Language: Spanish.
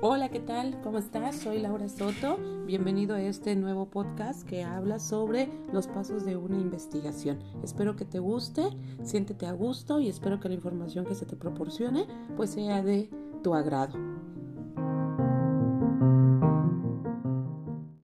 Hola, ¿qué tal? ¿Cómo estás? Soy Laura Soto. Bienvenido a este nuevo podcast que habla sobre los pasos de una investigación. Espero que te guste, siéntete a gusto y espero que la información que se te proporcione pues sea de tu agrado.